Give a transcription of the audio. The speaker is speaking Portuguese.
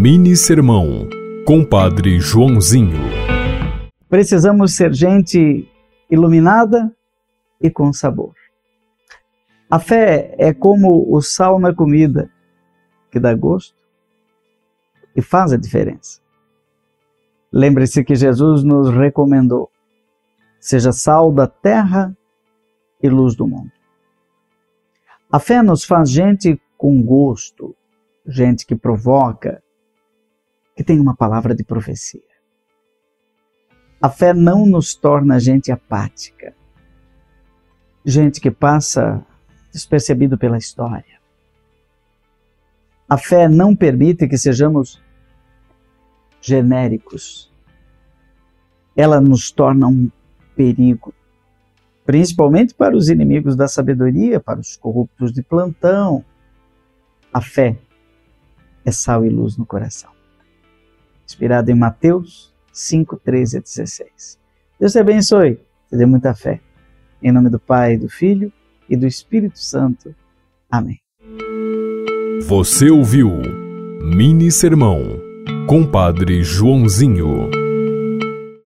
Mini Sermão, Compadre Joãozinho. Precisamos ser gente iluminada e com sabor. A fé é como o sal na comida, que dá gosto e faz a diferença. Lembre-se que Jesus nos recomendou: seja sal da terra e luz do mundo. A fé nos faz gente com gosto, gente que provoca, que tem uma palavra de profecia. A fé não nos torna gente apática, gente que passa despercebido pela história. A fé não permite que sejamos genéricos. Ela nos torna um perigo, principalmente para os inimigos da sabedoria, para os corruptos de plantão. A fé é sal e luz no coração inspirado em Mateus 5, 13 a 16. Deus te abençoe, te dê muita fé. Em nome do Pai, do Filho e do Espírito Santo. Amém. Você ouviu Mini Sermão, Compadre Joãozinho.